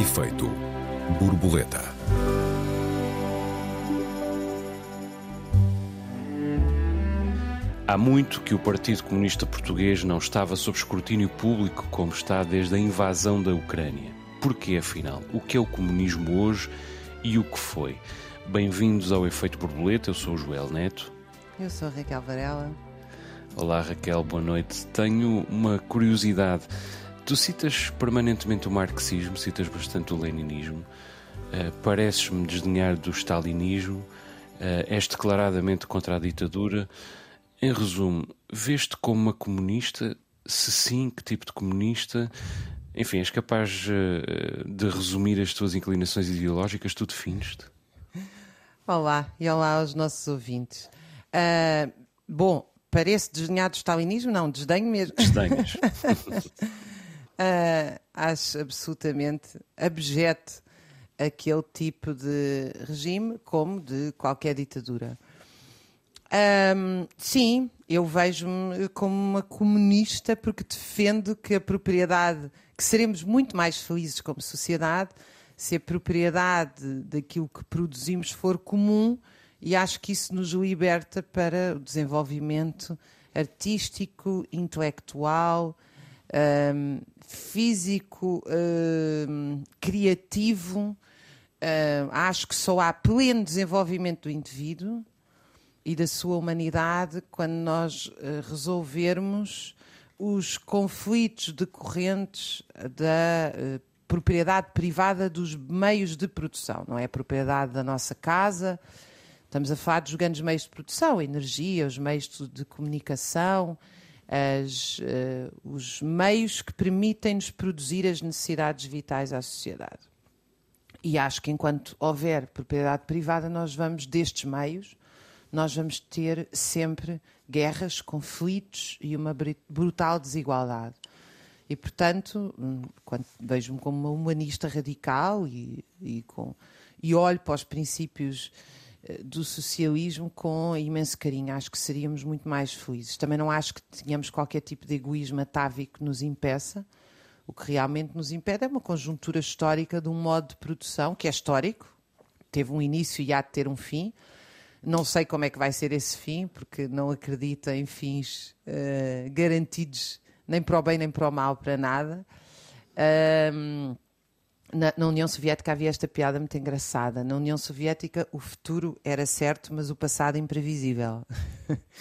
Efeito borboleta. Há muito que o Partido Comunista Português não estava sob escrutínio público como está desde a invasão da Ucrânia. Porquê, afinal? O que é o comunismo hoje e o que foi? Bem-vindos ao Efeito Borboleta, eu sou o Joel Neto. Eu sou a Raquel Varela. Olá Raquel, boa noite. Tenho uma curiosidade. Tu citas permanentemente o marxismo, citas bastante o leninismo, uh, pareces-me desdenhar do stalinismo, uh, és declaradamente contra a ditadura. Em resumo, vês-te como uma comunista? Se sim, que tipo de comunista? Enfim, és capaz uh, de resumir as tuas inclinações ideológicas? Tu defines-te? Olá, e olá aos nossos ouvintes. Uh, bom, parece desdenhado do stalinismo? Não, desdenho mesmo. Desdenhas. uh, acho absolutamente abjeto aquele tipo de regime, como de qualquer ditadura. Um, sim, eu vejo-me como uma comunista porque defendo que a propriedade, que seremos muito mais felizes como sociedade se a propriedade daquilo que produzimos for comum e acho que isso nos liberta para o desenvolvimento artístico, intelectual, um, físico, um, criativo. Um, acho que só há pleno desenvolvimento do indivíduo e da sua humanidade quando nós uh, resolvermos os conflitos decorrentes da uh, propriedade privada dos meios de produção, não é a propriedade da nossa casa. Estamos a falar dos grandes meios de produção, a energia, os meios de comunicação, as, uh, os meios que permitem-nos produzir as necessidades vitais à sociedade. E acho que enquanto houver propriedade privada, nós vamos, destes meios, nós vamos ter sempre guerras, conflitos e uma brutal desigualdade. E, portanto, hum, vejo-me como uma humanista radical e, e, com, e olho para os princípios do socialismo com imenso carinho. Acho que seríamos muito mais felizes. Também não acho que tenhamos qualquer tipo de egoísmo atávico que nos impeça. O que realmente nos impede é uma conjuntura histórica de um modo de produção que é histórico, teve um início e há de ter um fim. Não sei como é que vai ser esse fim, porque não acredito em fins uh, garantidos nem para o bem nem para o mal, para nada. Na, na, União Soviética havia esta piada muito engraçada. Na União Soviética o futuro era certo, mas o passado imprevisível.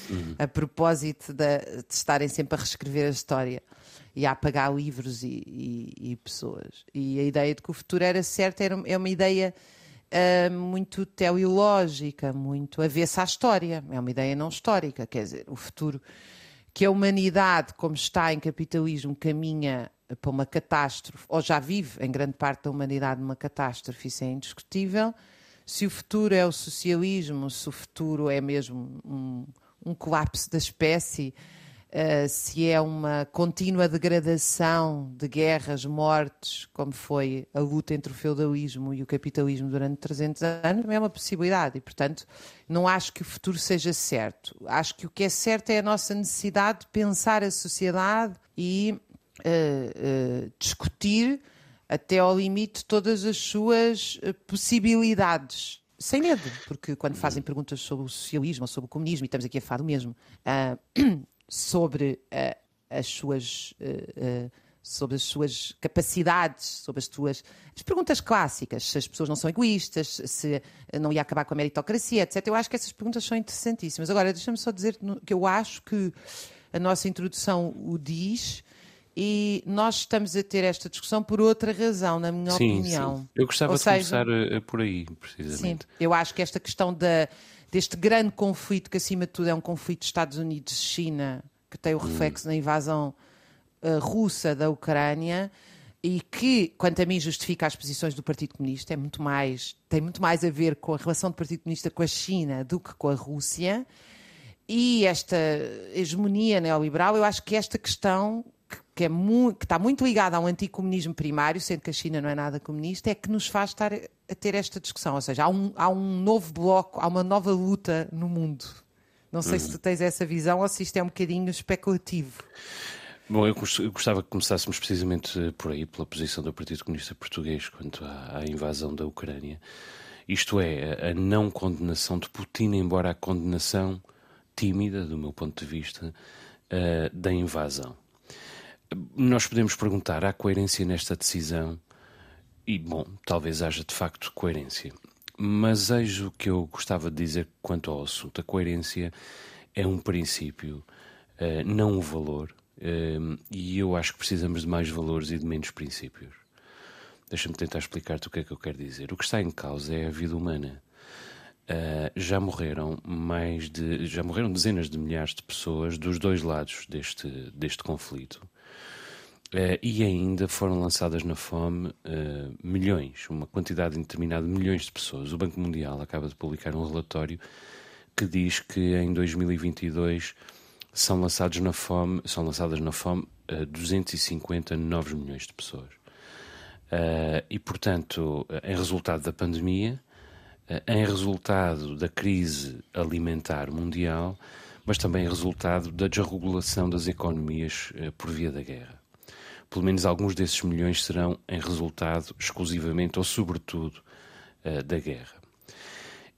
Uhum. a propósito de, de, estarem sempre a reescrever a história e a apagar livros e, e, e pessoas. E a ideia de que o futuro era certo era, é uma ideia uh, muito teleológica, muito avessa à história. É uma ideia não histórica. Quer dizer, o futuro que a humanidade, como está em capitalismo, caminha para uma catástrofe, ou já vive em grande parte da humanidade uma catástrofe, isso é indiscutível. Se o futuro é o socialismo, se o futuro é mesmo um, um colapso da espécie, uh, se é uma contínua degradação de guerras, mortes, como foi a luta entre o feudalismo e o capitalismo durante 300 anos, é uma possibilidade. E, portanto, não acho que o futuro seja certo. Acho que o que é certo é a nossa necessidade de pensar a sociedade e uh, uh, discutir até ao limite todas as suas possibilidades sem medo, porque quando fazem perguntas sobre o socialismo ou sobre o comunismo, e estamos aqui a falar do mesmo, uh, sobre uh, as suas. Uh, sobre as suas capacidades, sobre as suas as perguntas clássicas, se as pessoas não são egoístas, se não ia acabar com a meritocracia, etc. Eu acho que essas perguntas são interessantíssimas. Agora, deixa-me só dizer que eu acho que a nossa introdução o diz e nós estamos a ter esta discussão por outra razão, na minha sim, opinião. Sim. Eu gostava Ou de seja, começar por aí, precisamente. Sim, eu acho que esta questão da deste grande conflito, que acima de tudo é um conflito Estados Unidos-China, que tem o hum. reflexo hum. na invasão uh, russa da Ucrânia e que, quanto a mim, justifica as posições do Partido Comunista, é muito mais, tem muito mais a ver com a relação do Partido Comunista com a China do que com a Rússia. E esta hegemonia neoliberal, eu acho que esta questão que, é está muito ligada ao anticomunismo primário, sendo que a China não é nada comunista, é que nos faz estar a ter esta discussão. Ou seja, há um, há um novo bloco, há uma nova luta no mundo. Não sei uhum. se tu tens essa visão ou se isto é um bocadinho especulativo. Bom, eu gostava que começássemos precisamente por aí, pela posição do Partido Comunista Português quanto à, à invasão da Ucrânia. Isto é, a não condenação de Putin, embora a condenação tímida, do meu ponto de vista, uh, da invasão. Nós podemos perguntar: há coerência nesta decisão? E, bom, talvez haja de facto coerência. Mas eis o que eu gostava de dizer quanto ao assunto. A coerência é um princípio, uh, não um valor, uh, e eu acho que precisamos de mais valores e de menos princípios. Deixa-me tentar explicar-te o que é que eu quero dizer. O que está em causa é a vida humana. Uh, já morreram mais de já morreram dezenas de milhares de pessoas dos dois lados deste deste conflito Uh, e ainda foram lançadas na fome uh, milhões, uma quantidade indeterminada de milhões de pessoas. O Banco Mundial acaba de publicar um relatório que diz que em 2022 são lançados na fome, são lançadas na fome uh, 250 novos milhões de pessoas. Uh, e portanto, em resultado da pandemia, em resultado da crise alimentar mundial, mas também em resultado da desregulação das economias por via da guerra pelo menos alguns desses milhões serão em resultado exclusivamente ou sobretudo uh, da guerra.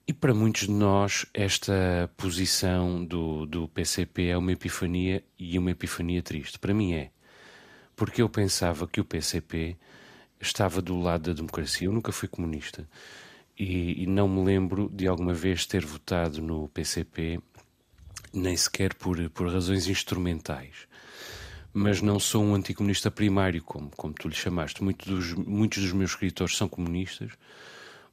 E para muitos de nós, esta posição do, do PCP é uma epifania e uma epifania triste. Para mim é. Porque eu pensava que o PCP estava do lado da democracia. Eu nunca fui comunista. E, e não me lembro de alguma vez ter votado no PCP, nem sequer por, por razões instrumentais mas não sou um anticomunista primário, como, como tu lhe chamaste. Muitos dos, muitos dos meus escritores são comunistas,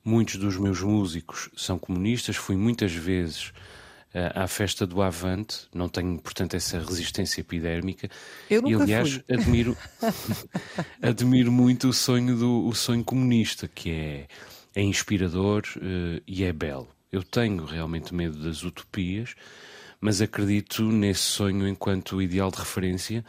muitos dos meus músicos são comunistas. Fui muitas vezes uh, à festa do Avante, não tenho, portanto, essa resistência epidérmica. Eu nunca e, aliás, fui. admiro, admiro muito o sonho, do, o sonho comunista, que é, é inspirador uh, e é belo. Eu tenho realmente medo das utopias mas acredito nesse sonho enquanto ideal de referência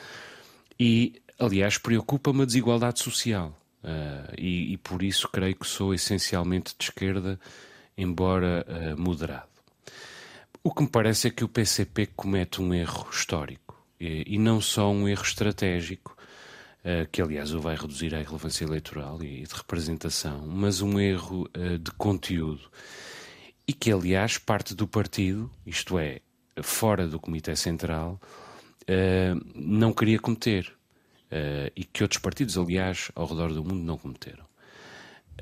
e, aliás, preocupa-me a desigualdade social. Uh, e, e, por isso creio que sou essencialmente de esquerda, embora uh, moderado. O que me parece é que o PCP comete um erro histórico e, e não só um erro estratégico, uh, que aliás o vai reduzir à relevância eleitoral e de representação, mas um erro de conteúdo e que aliás parte do partido, isto é, fora do Comitê Central, uh, não queria cometer. Uh, e que outros partidos, aliás, ao redor do mundo não cometeram.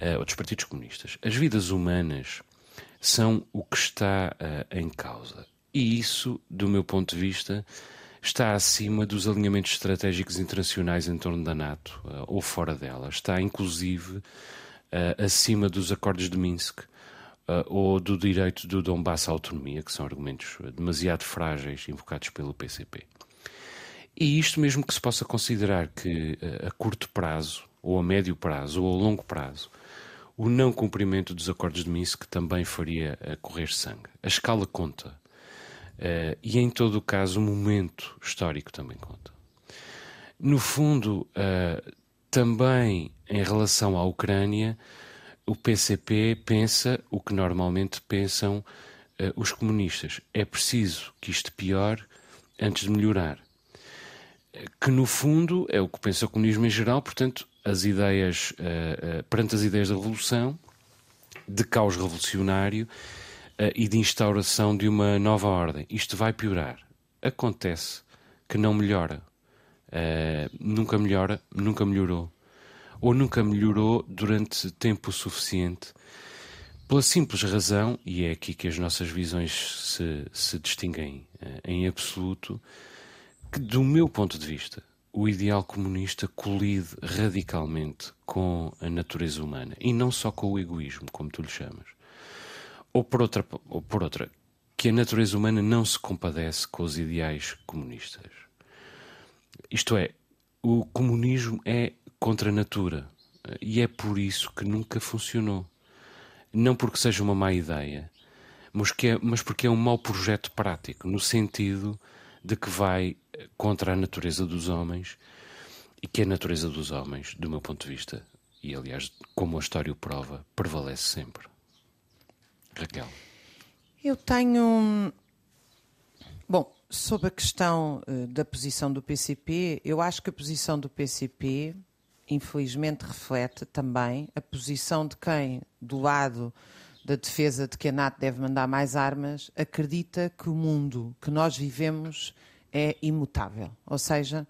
Uh, outros partidos comunistas. As vidas humanas são o que está em causa. E isso, do meu ponto de vista, está acima dos alinhamentos estratégicos internacionais em torno da NATO ou fora dela. Está, inclusive, acima dos acordos de Minsk uh, ou do direito do Donbass à autonomia, que são argumentos demasiado frágeis invocados pelo PCP. E isto mesmo que se possa considerar que uh, a curto prazo, ou a médio prazo, ou a longo prazo, o não cumprimento dos acordos de Minsk também faria uh, correr sangue. A escala conta. Uh, e em todo o caso, o momento histórico também conta. No fundo, uh, também em relação à Ucrânia, o PCP pensa o que normalmente pensam uh, os comunistas. É preciso que isto piore antes de melhorar. Que no fundo é o que pensa o comunismo em geral, portanto, as ideias, uh, uh, perante as ideias da revolução, de caos revolucionário e de instauração de uma nova ordem. Isto vai piorar. Acontece que não melhora. nunca melhora, nunca melhorou ou nunca melhorou durante tempo suficiente, pela simples razão, e é aqui que as nossas visões se, se distinguem eh, em absoluto, que, do meu ponto de vista, o ideal comunista colide radicalmente com a natureza humana e não só com o egoísmo, como tu lhe chamas. Ou por outra, ou por outra que a natureza humana não se compadece com os ideais comunistas. Isto é, o comunismo é contra a natura. E é por isso que nunca funcionou. Não porque seja uma má ideia, mas, que é, mas porque é um mau projeto prático, no sentido de que vai contra a natureza dos homens e que a natureza dos homens, do meu ponto de vista, e aliás, como a história o prova, prevalece sempre. Raquel. Eu tenho. Bom, sobre a questão uh, da posição do PCP, eu acho que a posição do PCP, infelizmente, reflete também a posição de quem, do lado da defesa de que a NATO deve mandar mais armas, acredita que o mundo que nós vivemos é imutável. Ou seja,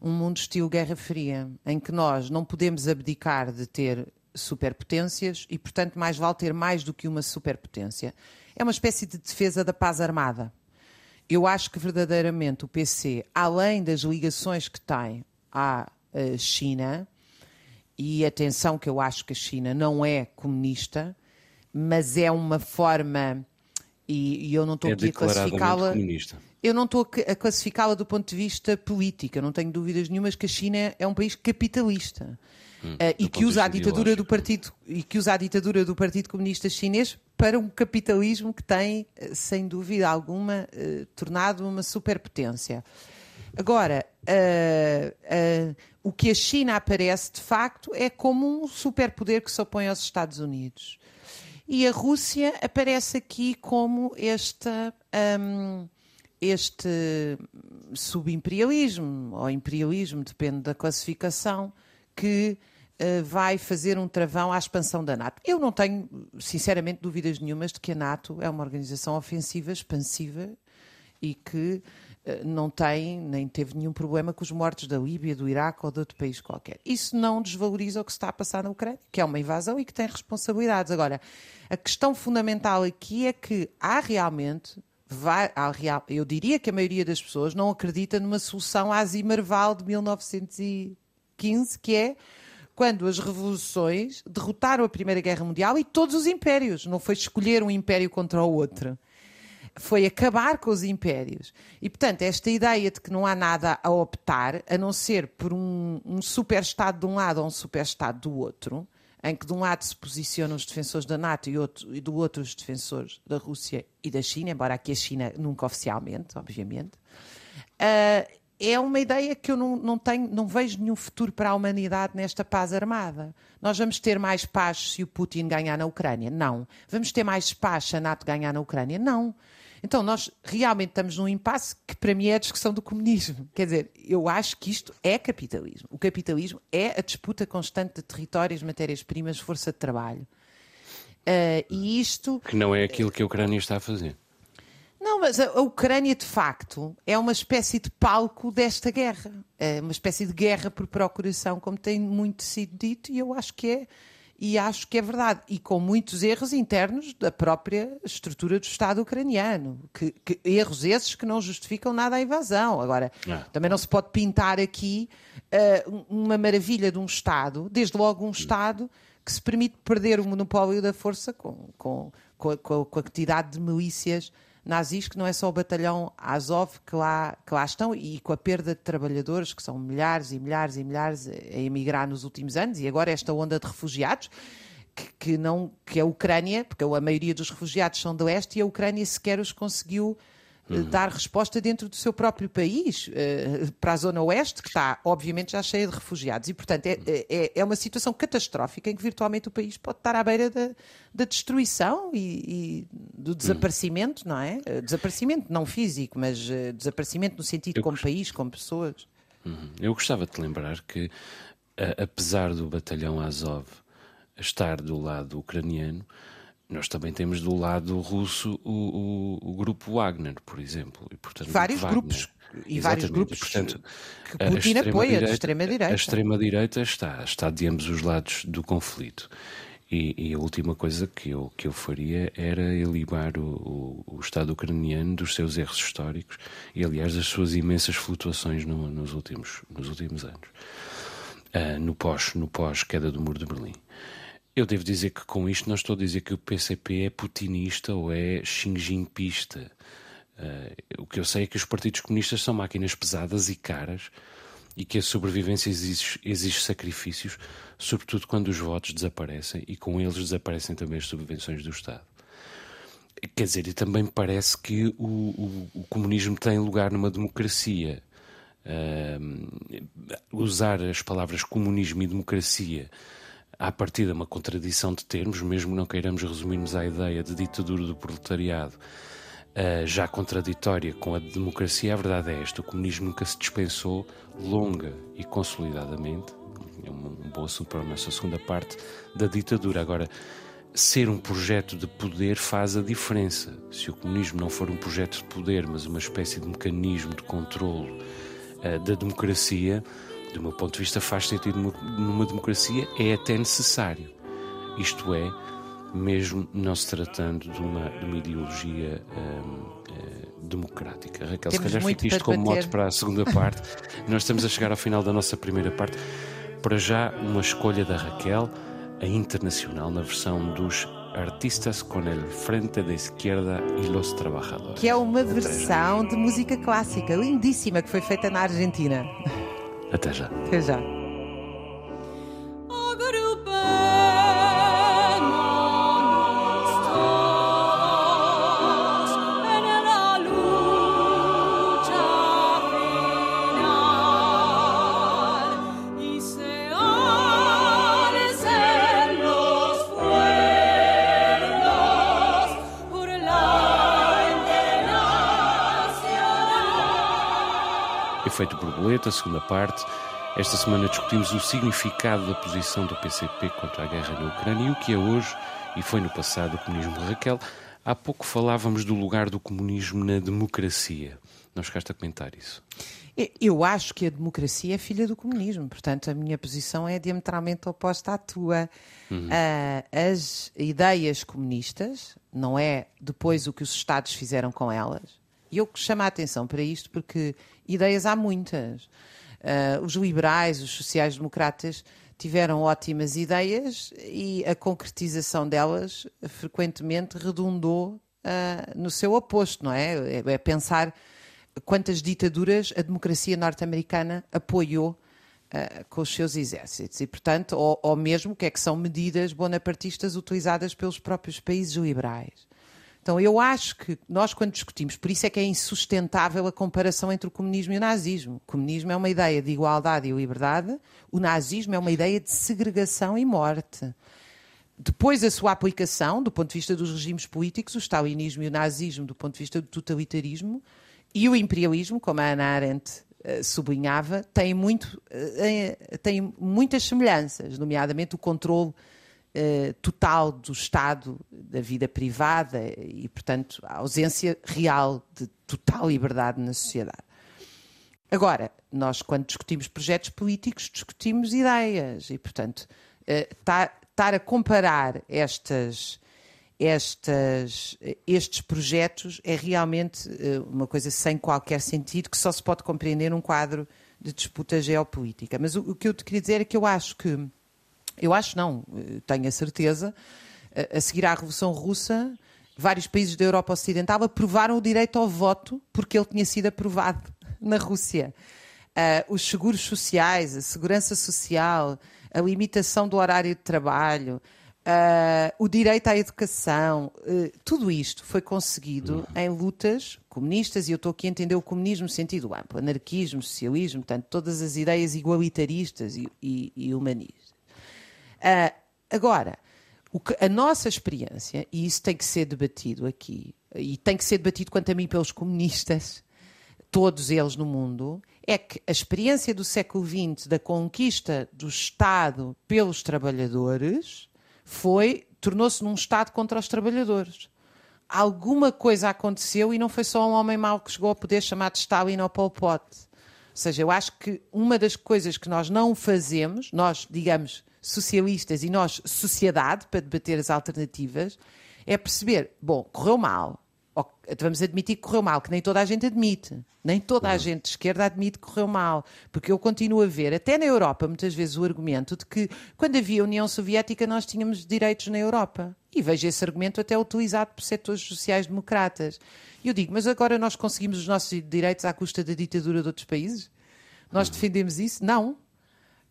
um mundo estilo Guerra Fria, em que nós não podemos abdicar de ter superpotências e, portanto, mais vale ter mais do que uma superpotência. É uma espécie de defesa da paz armada. Eu acho que verdadeiramente o PC, além das ligações que tem à eh, China, e atenção que eu acho que a China não é comunista, mas é uma forma, e, e eu não estou é aqui a classificá-la. Eu não estou a classificá-la do ponto de vista político, eu não tenho dúvidas nenhumas que a China é um país capitalista. Hum, uh, e que usa a ditadura do partido e que usa a ditadura do Partido Comunista Chinês para um capitalismo que tem, eh, sem dúvida alguma, uh, tornado uma superpotência. Agora, uh, o que a China aparece de facto é como um superpoder que se opõe aos Estados Unidos. E a Rússia aparece aqui como esta, um, este subimperialismo, ou imperialismo, depende da classificação, que uh, vai fazer um travão à expansão da NATO. Eu não tenho, sinceramente, dúvidas nenhumas de que a NATO é uma organização ofensiva, expansiva e que não tem, nem teve nenhum problema com os mortos da Líbia, do Iraque ou de outro país qualquer. Isso não desvaloriza o que se está a passar na Ucrânia, que é uma invasão e que tem responsabilidades. Agora, a questão fundamental aqui é que há realmente. Vai, há real, eu diria que a maioria das pessoas não acredita numa solução à Zimmerwald de 1915, que é quando as revoluções derrotaram a Primeira Guerra Mundial e todos os impérios. Não foi escolher um império contra o outro foi acabar com os impérios. E, portanto, esta ideia de que não há nada a optar, a não ser por um, um super-Estado de um lado ou um super-Estado do outro, em que de um lado se posicionam os defensores da NATO e, outro, e do outro os defensores da Rússia e da China, embora aqui a China nunca oficialmente, obviamente, uh, é uma ideia que eu não, não, tenho, não vejo nenhum futuro para a humanidade nesta paz armada. Nós vamos ter mais paz se o Putin ganhar na Ucrânia? Não. Vamos ter mais paz se a NATO ganhar na Ucrânia? Não. Então, nós realmente estamos num impasse que para mim é a discussão do comunismo. Quer dizer, eu acho que isto é capitalismo. O capitalismo é a disputa constante de territórios, matérias-primas, força de trabalho. Uh, e isto. Que não é aquilo que a Ucrânia está a fazer. Não, mas a Ucrânia, de facto, é uma espécie de palco desta guerra. É uma espécie de guerra por procuração, como tem muito sido dito, e eu acho que é e acho que é verdade. E com muitos erros internos da própria estrutura do Estado ucraniano. Que, que erros esses que não justificam nada a invasão. Agora, é. também não se pode pintar aqui uh, uma maravilha de um Estado, desde logo um Estado que se permite perder o monopólio da força com, com, com, a, com a quantidade de milícias nazis, que não é só o batalhão Azov que lá, que lá estão, e com a perda de trabalhadores, que são milhares e milhares e milhares a emigrar nos últimos anos, e agora esta onda de refugiados, que, que não, que a Ucrânia, porque a maioria dos refugiados são do leste, e a Ucrânia sequer os conseguiu uhum. dar resposta dentro do seu próprio país, uh, para a zona oeste, que está, obviamente, já cheia de refugiados. E, portanto, é, é, é uma situação catastrófica em que virtualmente o país pode estar à beira da, da destruição e, e do uhum. desaparecimento, não é? Uh, desaparecimento não físico, mas desaparecimento no sentido Eu como gost... país, como pessoas. Uhum. Eu gostava de lembrar que, apesar do batalhão Azov estar do lado ucraniano, nós também temos do lado russo o, o, o grupo Wagner, por exemplo. E, portanto, vários Wagner, grupos. E vários grupos portanto, que Putin apoia, de extrema-direita. A extrema-direita está, está de ambos os lados do conflito. E, e, a última coisa que eu, que eu faria era elibar o, o, o, Estado ucraniano dos seus erros históricos e, aliás, das suas imensas flutuações no, nos, últimos, nos últimos anos, uh, no pós-queda no pós do Muro de Berlim. Eu devo dizer que com isto não estou a dizer que o PCP é putinista ou é Xi Jinpingista. Uh, o que eu sei é que os partidos comunistas são máquinas pesadas e caras e que a sobrevivência exige, exige sacrifícios, sobretudo quando os votos desaparecem e com eles desaparecem também as subvenções do Estado. Quer dizer, e também parece que o, o, o comunismo tem lugar numa democracia. Uh, usar as palavras comunismo e democracia à partida uma contradição de termos, mesmo não queiramos resumirmos à ideia de ditadura do proletariado. uh, já contraditória com a democracia, a verdade é esta: o comunismo nunca se dispensou longa e consolidadamente. É um, um bom assunto para a nossa segunda parte da ditadura. Agora, ser um projeto de poder faz a diferença. Se o comunismo não for um projeto de poder, mas uma espécie de mecanismo de controle uh, da democracia, do meu ponto de vista, faz sentido numa democracia, é até necessário. Isto é, mesmo não se tratando de uma, de uma ideologia hum, eh, democrática. Raquel, Temos se calhar fica isto como mote para a segunda parte. Nós estamos a chegar ao final da nossa primeira parte. Para já, uma escolha da Raquel, a internacional, na versão dos Artistas com el Frente de Izquierda e los Trabajadores. Que é uma versão de música clássica lindíssima que foi feita na Argentina. Até já. Até já. Efeito Borboleta, segunda parte. Esta semana discutimos o significado da posição do PCP contra a guerra na Ucrânia e o que é hoje e foi no passado o comunismo de Raquel. Há pouco falávamos do lugar do comunismo na democracia. Não chegaste a comentar isso? Eu acho que a democracia é filha do comunismo, portanto, a minha posição é diametralmente oposta à tua. Uhum. Uh, as ideias comunistas, não é depois o que os Estados fizeram com elas, e eu chamo a atenção para isto porque ideias há muitas. Uh, os liberais, os sociais-democratas tiveram ótimas ideias e a concretização delas frequentemente redundou uh, no seu oposto, não é? é? É pensar quantas ditaduras a democracia norte-americana apoiou uh, com os seus exércitos e, portanto, ou, ou mesmo o que é que são medidas bonapartistas utilizadas pelos próprios países liberais. Então, eu acho que nós, quando discutimos, por isso é que é insustentável a comparação entre o comunismo e o nazismo. O comunismo é uma ideia de igualdade e liberdade, o nazismo é uma ideia de segregação e morte. Depois, a sua aplicação, do ponto de vista dos regimes políticos, o stalinismo e o nazismo, do ponto de vista do totalitarismo, e o imperialismo, como a Ana Arendt uh, sublinhava, têm, muito, uh, têm muitas semelhanças, nomeadamente o controle uh, total do Estado, da vida privada e, portanto, a ausência real de total liberdade na sociedade. Agora, nós, quando discutimos projetos políticos, discutimos ideias e, portanto, estar uh, a comparar estas, estas, estes projetos é realmente uh, uma coisa sem qualquer sentido que só se pode compreender num quadro de disputa geopolítica. Mas o, o que eu te queria dizer é que eu acho que eu acho não, eh, tenho a certeza. A seguir à Revolução Russa, vários países da Europa Ocidental aprovaram o direito ao voto porque ele tinha sido aprovado na Rússia. Uh, os seguros sociais, a segurança social, a limitação do horário de trabalho, uh, o direito à educação, uh, tudo isto foi conseguido em lutas comunistas, e eu estou aqui a entender o comunismo no sentido amplo, anarquismo, socialismo, portanto, todas as ideias igualitaristas e, e, e humanistas. Uh, agora, que, a nossa experiência, e isso tem que ser debatido aqui, e tem que ser debatido quanto a mim pelos comunistas, todos eles no mundo, é que a experiência do século XX da conquista do Estado pelos trabalhadores foi tornou-se num Estado contra os trabalhadores. Alguma coisa aconteceu e não foi só um homem mau que chegou ao poder chamado Stalin ou Pol Pot. Ou seja, eu acho que uma das coisas que nós não fazemos, nós, digamos, socialistas e nós, sociedade, para debater as alternativas, é perceber, bom, correu mal. Vamos admitir que correu mal, que nem toda a gente admite. Nem toda a gente de esquerda admite que correu mal. Porque eu continuo a ver, até na Europa, muitas vezes o argumento de que quando havia a União Soviética nós tínhamos direitos na Europa. E vejo esse argumento até utilizado por setores sociais-democratas. E eu digo, mas agora nós conseguimos os nossos direitos à custa da ditadura de outros países? Nós uhum. defendemos isso? Não.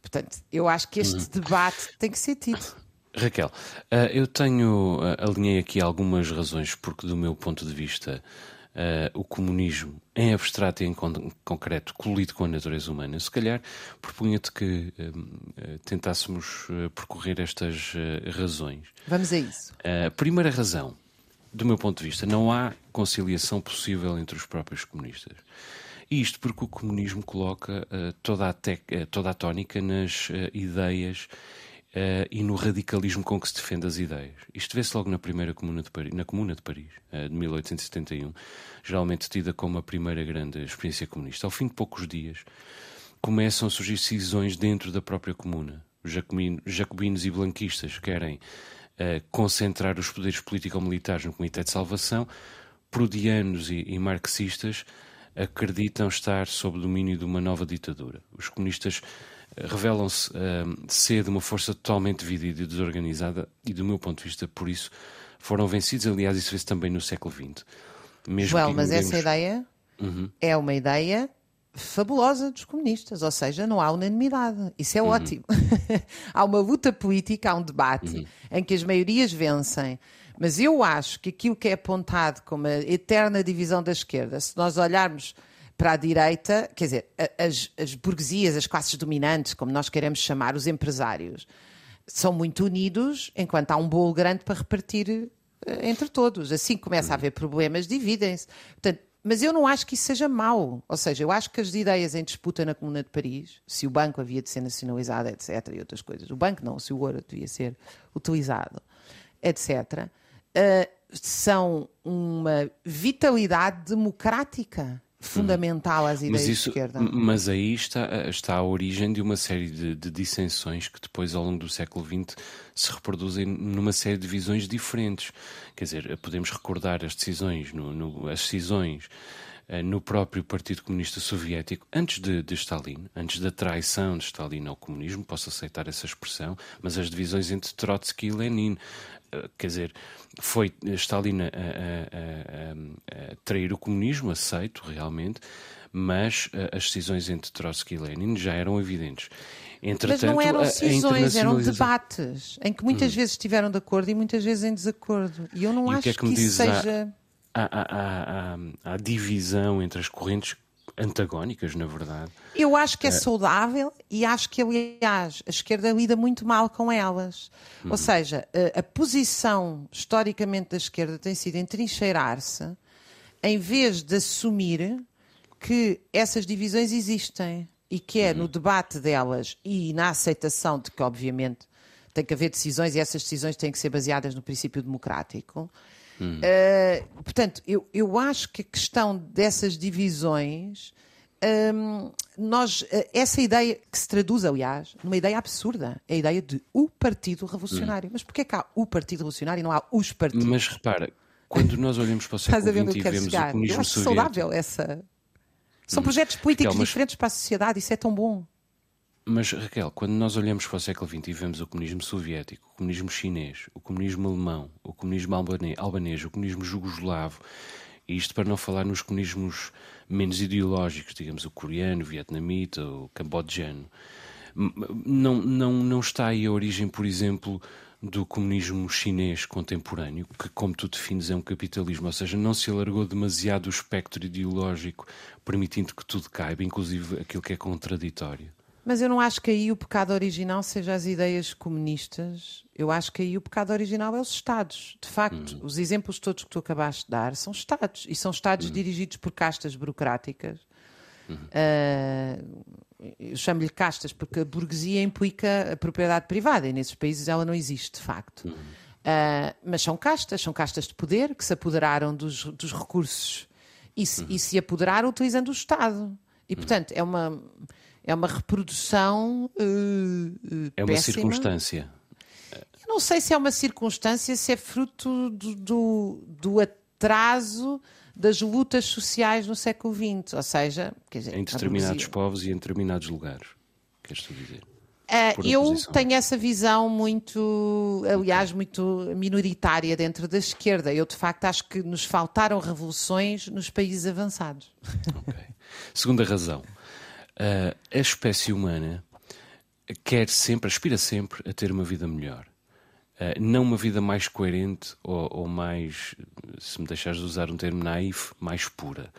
Portanto, eu acho que este debate tem que ser tido. Raquel, eh, eu tenho, eh, alinhei aqui algumas razões, porque do meu ponto de vista, Uh, o comunismo em abstrato e em con concreto colide com a natureza humana. Se calhar propunha-te que tentássemos percorrer estas razões. Vamos a isso. A primeira razão do meu ponto de vista, não há conciliação possível entre os próprios comunistas. Isto porque o comunismo coloca uh, toda, a uh, toda a tónica nas uh, ideias e no radicalismo com que se defende as ideias. Isto vê-se logo na primeira comuna de Paris, na Comuna de Paris, de 1871, geralmente tida como a primeira grande experiência comunista. Ao fim de poucos dias, começam a surgir cisões dentro da própria comuna. Os jacobinos e blanquistas querem concentrar os poderes político-militares no Comitê de Salvação, prudianos e, e marxistas acreditam estar sob o domínio de uma nova ditadura. Os comunistas eh, revelam-se uh, ser de uma força totalmente dividida e desorganizada, e do meu ponto de vista, por isso, foram vencidos. Aliás, isso vê-se também no século XX. Mesmo Joel, mas essa ideia uhum. é uma ideia fabulosa dos comunistas, ou seja, não há unanimidade. Isso é uhum. ótimo. há uma luta política, há um debate uhum. em que as maiorias vencem. Mas eu acho que aquilo que é apontado como a eterna divisão da esquerda, se nós olharmos para a direita, quer dizer, as, as burguesias, as classes dominantes, como nós queremos chamar, os empresários, são muito unidos, enquanto há um bolo grande para repartir eh, entre todos. Assim que começa a haver problemas, dividem-se. Portanto, mas eu não acho que isso seja mau. Ou seja, eu acho que as ideias em disputa na Comuna de Paris, se o banco havia de ser nacionalizado, etc., e outras coisas, o banco não, se o ouro devia ser utilizado, etc., uh, são uma vitalidade democrática fundamental às ideias mas isso, de esquerda. Mas aí está, está a origem de uma série de, de, dissensões que depois, ao longo do século XX, se reproduzem numa série de visões diferentes. Quer dizer, podemos recordar as decisões, no, no, as decisões no próprio Partido Comunista Soviético, antes de, de, Stalin, antes da traição de Stalin ao comunismo, posso aceitar essa expressão, mas as divisões entre Trotsky e Lenin. Uh, quer dizer, foi Stalin a, a, a, a, trair o comunismo, aceito realmente, mas as decisões entre Trotsky e Lenin já eram evidentes. Entretanto, mas não eram decisões, eram debates, em que muitas hum. vezes estiveram de acordo e muitas vezes em desacordo. E eu não e acho que, é que, que isso seja. Há divisão entre as correntes antagónicas, na verdade. Eu acho que é, é saudável e acho que, aliás, a esquerda lida muito mal com elas. Uhum. Ou seja, a, a, posição historicamente da esquerda tem sido entrincheirar-se em vez de assumir que essas divisões existem e que é uhum. no debate delas e na aceitação de que, obviamente, tem que haver decisões e essas decisões têm que ser baseadas no princípio democrático Uh, portanto, eu, eu acho que a questão dessas divisões. Um, nós, eh, essa ideia que se traduz, aliás, numa ideia absurda, é a ideia de o Partido Revolucionário. Hum. Mas porquê que há o Partido Revolucionário e não há os partidos? Mas repara, quando nós olhamos para o século XX e vemos chegar. o comunismo Eu acho saudável essa... São hum. projetos políticos mas... diferentes para a sociedade, isso é tão bom. Mas, Raquel, quando nós olhamos para o século XX e vemos o comunismo soviético, o comunismo chinês, o comunismo alemão, o comunismo albanês, o comunismo jugoslavo, e isto para não falar nos comunismos menos ideológicos, digamos, o coreano, o vietnamita, o cambodjano, não, não, não está aí a origem, por exemplo, do comunismo chinês contemporâneo, que, como tu defines, é um capitalismo, ou seja, não se alargou demasiado o espectro ideológico, permitindo que tudo caiba, inclusive aquilo que é contraditório. Mas eu não acho que aí o pecado original seja as ideias comunistas. Eu acho que aí o pecado original é os Estados. De facto, uhum. os exemplos todos que tu acabaste de dar são Estados. E são Estados uhum. dirigidos por castas burocráticas. Uhum. Uh, eu chamo-lhe castas porque a burguesia implica a propriedade privada e nesses países ela não existe, de facto. Uh, mas são castas, são castas de poder que se apoderaram dos, dos recursos e se, e se apoderaram utilizando o Estado. E, portanto, é uma é uma reprodução. Uh, é uma péssima. circunstância. Eu não sei se é uma circunstância, se é fruto do, do, do atraso das lutas sociais no século XX, ou seja, dizer, em determinados povos e em determinados lugares, queres tu dizer? Uh, eu tenho essa visão muito, aliás, muito minoritária dentro da esquerda. Eu, de facto, acho que nos faltaram revoluções nos países avançados. Okay. Segunda razão. Uh, a espécie humana quer sempre, aspira sempre a ter uma vida melhor. Uh, não uma vida mais coerente ou, ou, mais, se me deixares de usar um termo naif, mais pura.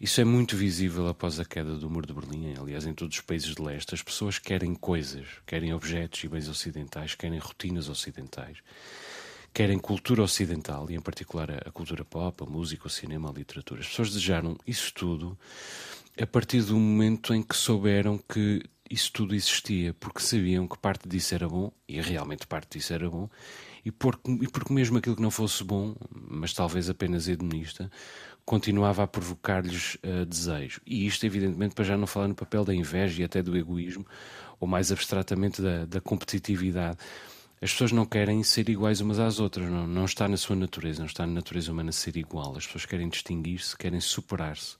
Isso é muito visível após a queda do Muro de Berlim, aliás, em todos os países de leste. As pessoas querem coisas, querem objetos e bens ocidentais, querem rotinas ocidentais, querem cultura ocidental, e em particular a cultura pop, a música, o cinema, a literatura. As pessoas desejaram isso tudo a partir do momento em que souberam que isso tudo existia, porque sabiam que parte disso era bom, e realmente parte disso era bom, e porque, e porque mesmo aquilo que não fosse bom, mas talvez apenas hedonista, continuava a provocar-lhes uh, desejo. E isto, evidentemente, para já não falar no papel da inveja e até do egoísmo, ou mais abstratamente da, da competitividade. As pessoas não querem ser iguais umas às outras, não, não está na sua natureza, não está na natureza humana ser igual. As pessoas querem distinguir-se, querem superar-se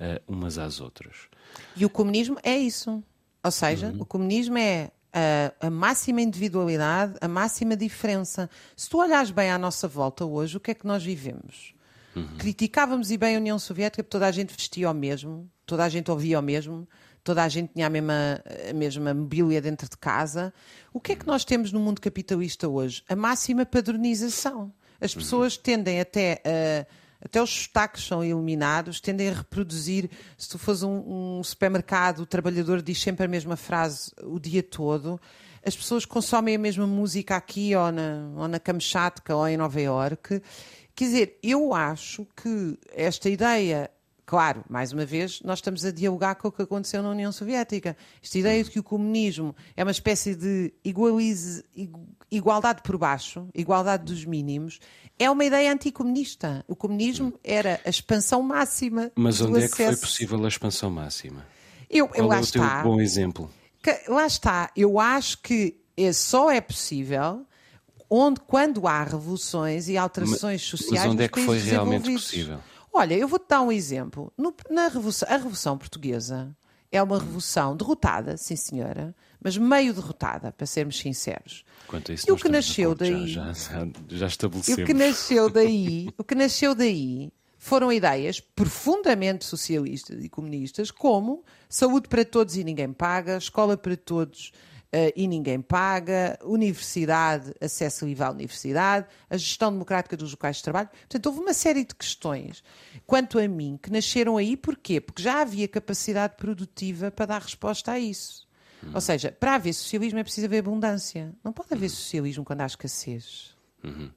uh, umas às outras. E o comunismo é isso. Ou seja, uhum. o comunismo é a, a, máxima individualidade, a máxima diferença. Se tu olhares bem à nossa volta hoje, o que é que nós vivemos? Uhum. Criticávamos e bem a União Soviética porque toda a gente vestia o mesmo, toda a gente ouvia o mesmo, toda a gente tinha a mesma, a mesma mobília dentro de casa. O que é que nós temos no mundo capitalista hoje? A máxima padronização. As uhum. pessoas tendem até a até os sotaques são eliminados, tendem a reproduzir. Se tu fores um, um, supermercado, o trabalhador diz sempre a mesma frase o dia todo. As pessoas consomem a mesma música aqui ou na, ou na Kamchatka ou em Nova Iorque. Quer dizer, eu acho que esta ideia Claro, mais uma vez, nós estamos a dialogar com o que aconteceu na União Soviética. Esta ideia de que o comunismo é uma espécie de igualize, igualdade por baixo, igualdade dos mínimos, é uma ideia anticomunista. O comunismo era a expansão máxima. Mas onde é que foi possível a expansão máxima? Eu, eu lá é o está. bom exemplo? Que, lá está. Eu acho que só é possível onde, quando há revoluções e alterações mas, sociais. Mas onde é que foi realmente possível? Olha, eu vou-te dar um exemplo. No, na revolução, a Revolução Portuguesa é uma revolução derrotada, sim senhora, mas meio derrotada, para sermos sinceros. Quanto a isso, e o que nasceu daí. Já, já, já estabelecemos. E o que nasceu daí, o que nasceu daí foram ideias profundamente socialistas e comunistas, como saúde para todos e ninguém paga, escola para todos e ninguém paga, universidade, acesso livre à universidade, a gestão democrática dos locais de trabalho. Portanto, houve uma série de questões, quanto a mim, que nasceram aí. Porquê? Porque já havia capacidade produtiva para dar resposta a isso. Uhum. Ou seja, para haver socialismo é preciso haver abundância. Não pode haver socialismo quando há escassez. Uhum.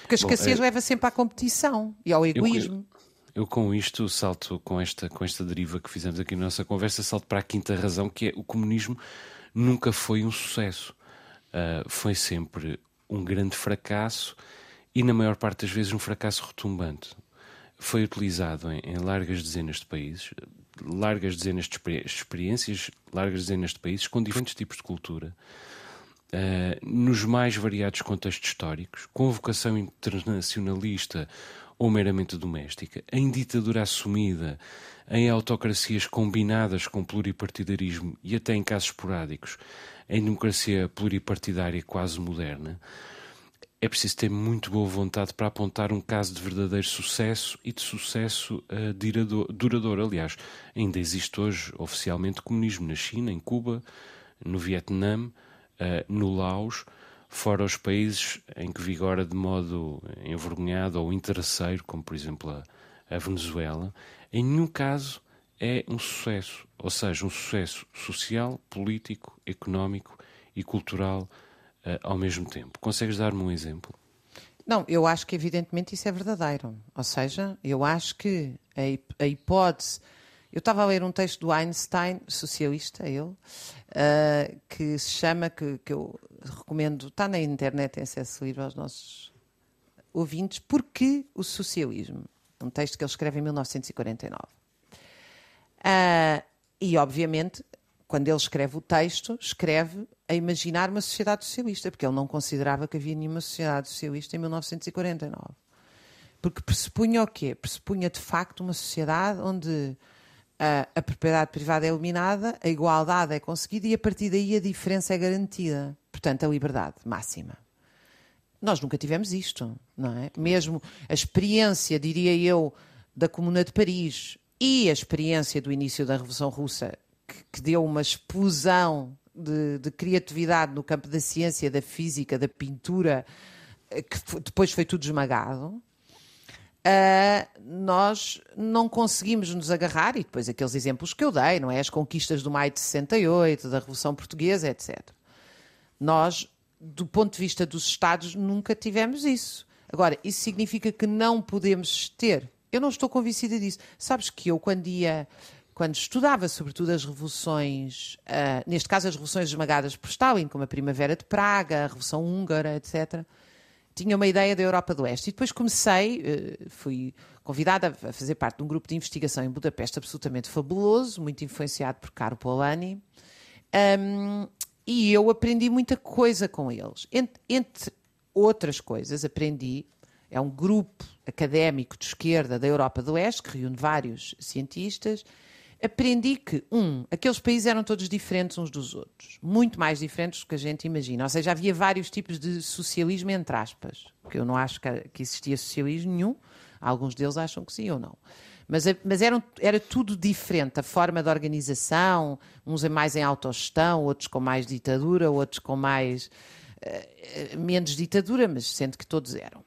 Porque a escassez Bom, é... leva sempre à competição e ao egoísmo. Eu, eu, com isto salto, com esta, com esta deriva que fizemos aqui na nossa conversa, salto para a quinta razão, que é o comunismo nunca foi um sucesso. Uh, foi sempre um grande fracasso e, na maior parte das vezes, um fracasso retumbante. Foi utilizado em, em largas dezenas de países, largas dezenas de experiências, largas dezenas de países, com diferentes tipos de cultura, uh, nos mais variados contextos históricos, com vocação internacionalista ou meramente doméstica, em ditadura assumida em autocracias combinadas com pluripartidarismo e até em casos esporádicos, em democracia pluripartidária quase moderna, é preciso ter muito boa vontade para apontar um caso de verdadeiro sucesso e de sucesso uh, duradouro. Aliás, ainda existe hoje oficialmente comunismo na China, em Cuba, no Vietnã, uh, no Laos, fora os países em que vigora de modo envergonhado ou interesseiro, como por exemplo a, a Venezuela, em nenhum caso é um sucesso, ou seja, um sucesso social, político, económico e cultural uh, ao mesmo tempo. Consegues dar-me um exemplo? Não, eu acho que evidentemente isso é verdadeiro. Ou seja, eu acho que a, a hipótese. Eu estava a ler um texto do Einstein, socialista, ele, uh, que se chama, que, que eu recomendo, está na internet em acesso livre aos nossos ouvintes, Porquê o Socialismo? Um texto que ele escreve em 1949. Uh, ah, e, obviamente, quando ele escreve o texto, escreve a imaginar uma sociedade socialista, porque ele não considerava que havia nenhuma sociedade socialista em 1949. Porque pressupunha o quê? Pressupunha, de facto, uma sociedade onde a, a propriedade privada é eliminada, a igualdade é conseguida e, a partir daí, a diferença é garantida. Portanto, a liberdade máxima. Nós nunca tivemos isto, não é? Mesmo a experiência, diria eu, da Comuna de Paris e a experiência do início da Revolução Russa, que, que deu uma explosão de, de, criatividade no campo da ciência, da física, da pintura, eh, que depois foi tudo esmagado. Uh, nós não conseguimos nos agarrar, e depois aqueles exemplos que eu dei, não é? As conquistas do maio de 68, da Revolução Portuguesa, etc. Nós do ponto de vista dos Estados, nunca tivemos isso. Agora, isso significa que não podemos ter? Eu não estou convencida disso. Sabes que eu, quando ia quando estudava sobretudo as revoluções, uh, neste caso as revoluções esmagadas por Stalin, como a Primavera de Praga, a Revolução Húngara, etc., tinha uma ideia da Europa do Oeste. E depois comecei, uh, fui convidada a fazer parte de um grupo de investigação em Budapeste absolutamente fabuloso, muito influenciado por Caro Polanyi, um, e eu aprendi muita coisa com eles. Entre, entre outras coisas, aprendi é um grupo académico de esquerda da Europa do Oeste, que reúne vários cientistas, aprendi que, um, aqueles países eram todos diferentes uns dos outros, muito mais diferentes do que a gente imagina. Ou seja, havia vários tipos de socialismo, entre aspas, porque eu não acho que, existia socialismo nenhum, alguns deles acham que sim ou não. Mas, mas eram, era tudo diferente, a forma de organização, uns mais em autogestão, outros com mais ditadura, outros com mais. Uh, menos ditadura, mas sendo que todos eram.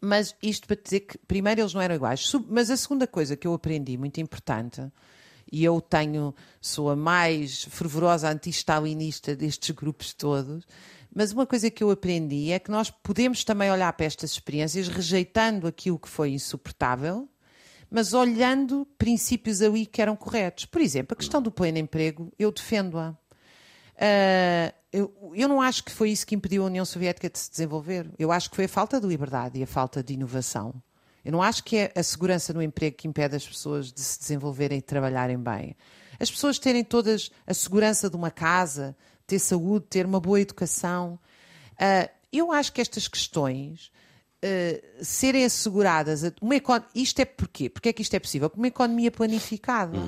Mas isto para dizer que, primeiro, eles não eram iguais. Mas a segunda coisa que eu aprendi, muito importante, e eu tenho, sou a mais fervorosa anti-stalinista destes grupos todos, mas uma coisa que eu aprendi é que nós podemos também olhar para estas experiências rejeitando aquilo que foi insuportável, mas olhando princípios ali que eram corretos. Por exemplo, a questão do pleno emprego, eu defendo-a. Uh, eu, eu, não acho que foi isso que impediu a União Soviética de se desenvolver. Eu acho que foi a falta de liberdade e a falta de inovação. Eu não acho que é a segurança no emprego que impede as pessoas de se desenvolverem e trabalharem bem. As pessoas terem todas a segurança de uma casa, ter saúde, ter uma boa educação. Uh, eu acho que estas questões uh, serem asseguradas. Uma econ... Isto é porquê? Porque é que isto é possível? Porque uma economia planificada.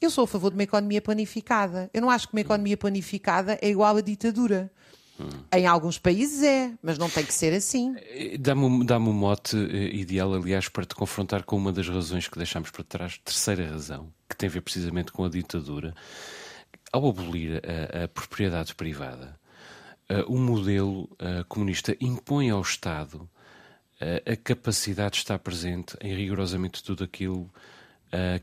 Eu sou a favor de uma economia planificada. Eu não acho que uma economia planificada é igual à ditadura. Hum. Em alguns países é, mas não tem que ser assim. Eh, dá-me dá um mote eh, ideal, aliás, para te confrontar com uma das razões que deixámos para trás, terceira razão, que tem a ver precisamente com a ditadura. Ao abolir a, a propriedade privada, o modelo comunista impõe ao Estado a capacidade de estar presente em rigorosamente tudo aquilo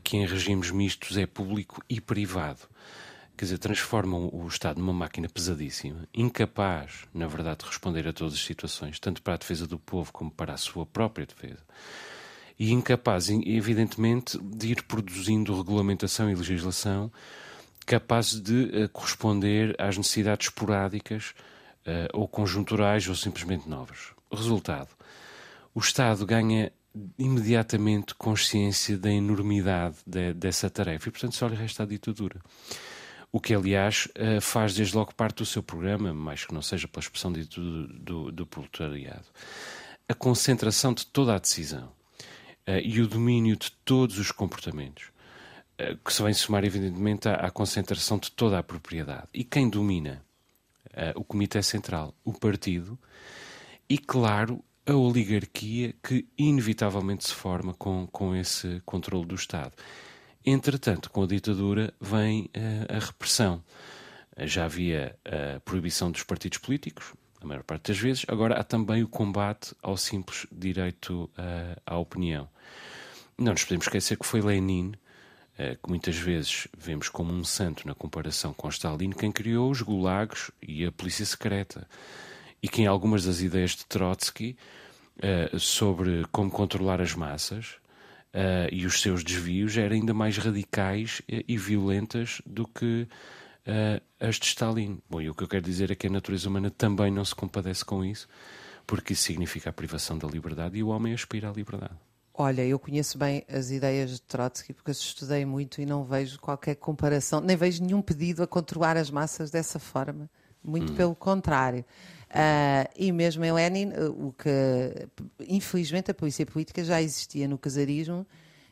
que em regimes mistos é público e privado quer dizer, transformam o Estado numa máquina pesadíssima, incapaz, na verdade, de responder a todas as situações, tanto para a defesa do povo como para a sua própria defesa. E incapaz, evidentemente, de ir produzindo regulamentação e legislação capazes de uh, corresponder às necessidades esporádicas ou conjunturais ou simplesmente novas. Resultado: o Estado ganha imediatamente consciência da enormidade de, dessa tarefa e, portanto, só lhe resta a ditadura o que, aliás, eh, faz desde logo parte do seu programa, mais que não seja pela expressão de, do, do, do proletariado. A concentração de toda a decisão uh, e o domínio de todos os comportamentos, uh, que se vem somar, evidentemente, à, à, concentração de toda a propriedade. E quem domina? Uh, o Comitê Central, o partido e, claro, a oligarquia que inevitavelmente se forma com, com esse controle do Estado. Entretanto, com a ditadura vem uh, a repressão. Já havia a proibição dos partidos políticos, a maior parte das vezes, agora há também o combate ao simples direito uh, à opinião. Não nos podemos esquecer que foi Lenin, uh, que muitas vezes vemos como um santo na comparação com Stalin, quem criou os gulags e a polícia secreta. E que em algumas das ideias de Trotsky sobre como controlar as massas, uh, e os seus desvios eram ainda mais radicais e violentas do que uh, as de Stalin. Bom, e o que eu quero dizer é que a natureza humana também não se compadece com isso, porque isso significa a privação da liberdade e o homem aspira à liberdade. Olha, eu conheço bem as ideias de Trotsky porque as estudei muito e não vejo qualquer comparação, nem vejo nenhum pedido a controlar as massas dessa forma. Muito hum. pelo contrário. Uh, e mesmo em Lenin, o que infelizmente a polícia política já existia no casarismo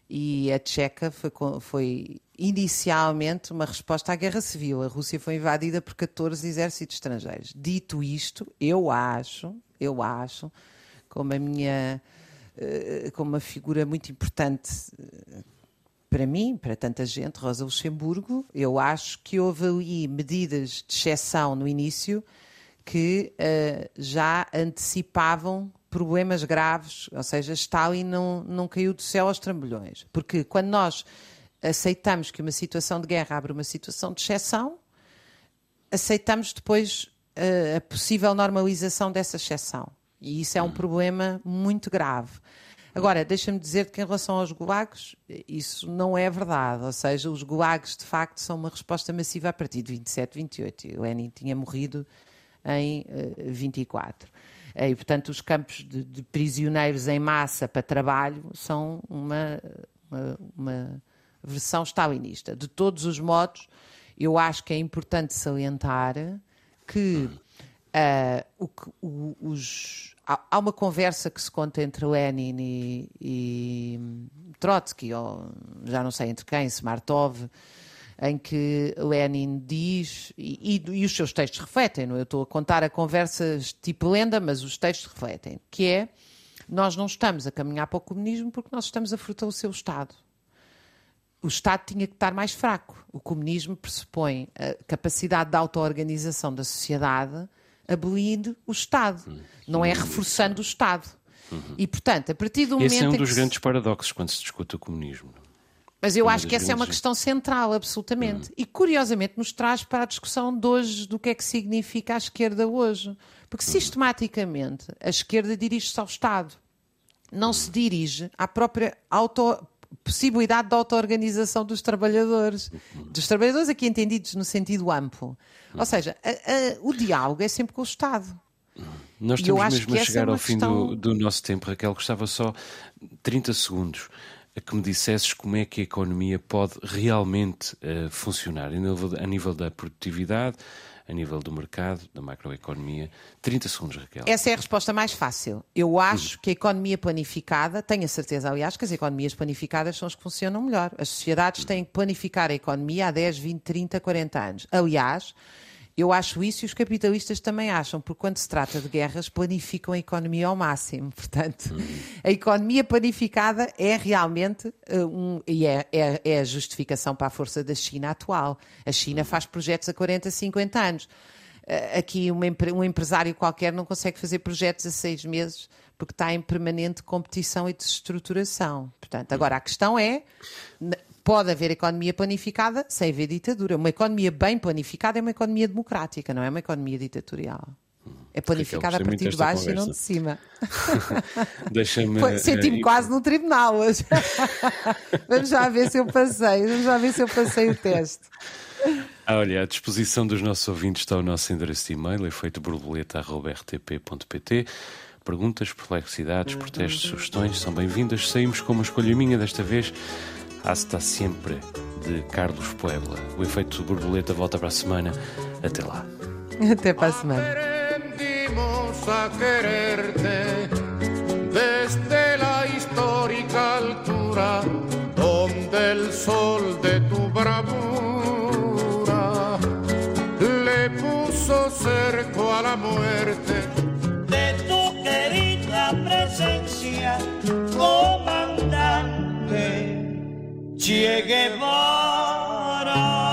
e a Tcheca foi, foi, inicialmente uma resposta à guerra civil. A Rússia foi invadida por 14 exércitos estrangeiros. Dito isto, eu acho, eu acho, como a minha, uh, como uma figura muito importante uh, para mim, para tanta gente, Rosa Luxemburgo, eu acho que houve ali medidas de exceção no início que uh, já antecipavam problemas graves, ou seja, Stalin não, não caiu do céu aos trambolhões. Porque quando nós aceitamos que uma situação de guerra abre uma situação de exceção, aceitamos depois a, a possível normalização dessa exceção. E isso é um problema muito grave. Agora, deixa-me dizer que em relação aos gulags, isso não é verdade. Ou seja, os gulags de facto são uma resposta massiva a partir de 27, 28. E Lenin tinha morrido em uh, 24. E, portanto, os campos de, de, prisioneiros em massa para trabalho são uma, uma, uma versão stalinista. De todos os modos, eu acho que é importante salientar que, uh, o, o, os, há, há, uma conversa que se conta entre Lenin e, e Trotsky, ou já não sei entre quem, Smartov, em que Lenin diz, e, e, e os seus textos refletem, não? É? eu estou a contar a conversas tipo lenda, mas os textos refletem, que é, nós não estamos a caminhar para o comunismo porque nós estamos a fortalecer o Estado. O Estado tinha que estar mais fraco. O comunismo pressupõe a capacidade de auto-organização da sociedade abolindo o Estado, uhum. não é reforçando o Estado. Uhum. E, portanto, a partir do Esse momento. Esse é um dos grandes se... paradoxos quando se discute o comunismo. Mas eu acho que essa é uma questão central, absolutamente. Uhum. E curiosamente nos traz para a discussão de hoje do que é que significa a esquerda hoje. Porque uhum. sistematicamente a esquerda dirige-se ao Estado. Não se dirige à própria auto possibilidade de auto-organização dos trabalhadores. Dos trabalhadores aqui entendidos no sentido amplo. Ou seja, a, a, o diálogo é sempre com o Estado. Nós estamos mesmo a chegar é ao fim questão... do, do, nosso tempo, Raquel. Gostava só 30 segundos a que me dissesses como é que a economia pode realmente uh, funcionar a nível, a nível da produtividade, a nível do mercado, da macroeconomia. 30 segundos, Raquel. Essa é a resposta mais fácil. Eu acho uhum. que a economia planificada, tenho a certeza, aliás, que as economias planificadas são as que funcionam melhor. As sociedades uhum. têm que planificar a economia há 10, 20, 30, 40 anos. Aliás, eu acho isso e os capitalistas também acham, porque quando se trata de guerras, planificam a economia ao máximo. Portanto, uhum. a economia planificada é realmente uh, um, e é, é, é, a justificação para a força da China atual. A China faz projetos a 40, 50 anos. Uh, aqui uma, um empresário qualquer não consegue fazer projetos a seis meses porque está em permanente competição e desestruturação. Portanto, agora a questão é pode haver economia planificada sem haver ditadura. Uma economia bem planificada é uma economia democrática, não é uma economia ditatorial. É planificada a partir de baixo conversa. e não de cima. Deixa-me. Senti-me uh, quase no tribunal hoje. vamos já ver se eu passei. Vamos já ver se eu passei o teste. Ah, olha, à disposição dos nossos ouvintes está o nosso endereço de e-mail, efeitoborboleta.rtp.pt. Perguntas, perplexidades, protestos, sugestões são bem-vindas. Saímos com uma escolha minha desta vez. Hasta sempre, de Carlos Puebla. O efeito borboleta volta para a semana. Até lá. Até para a semana. desde la histórica altura donde el sol de tu bravura le puso cerco a la muerte de tu querida presencia, comandante. Che Guevara.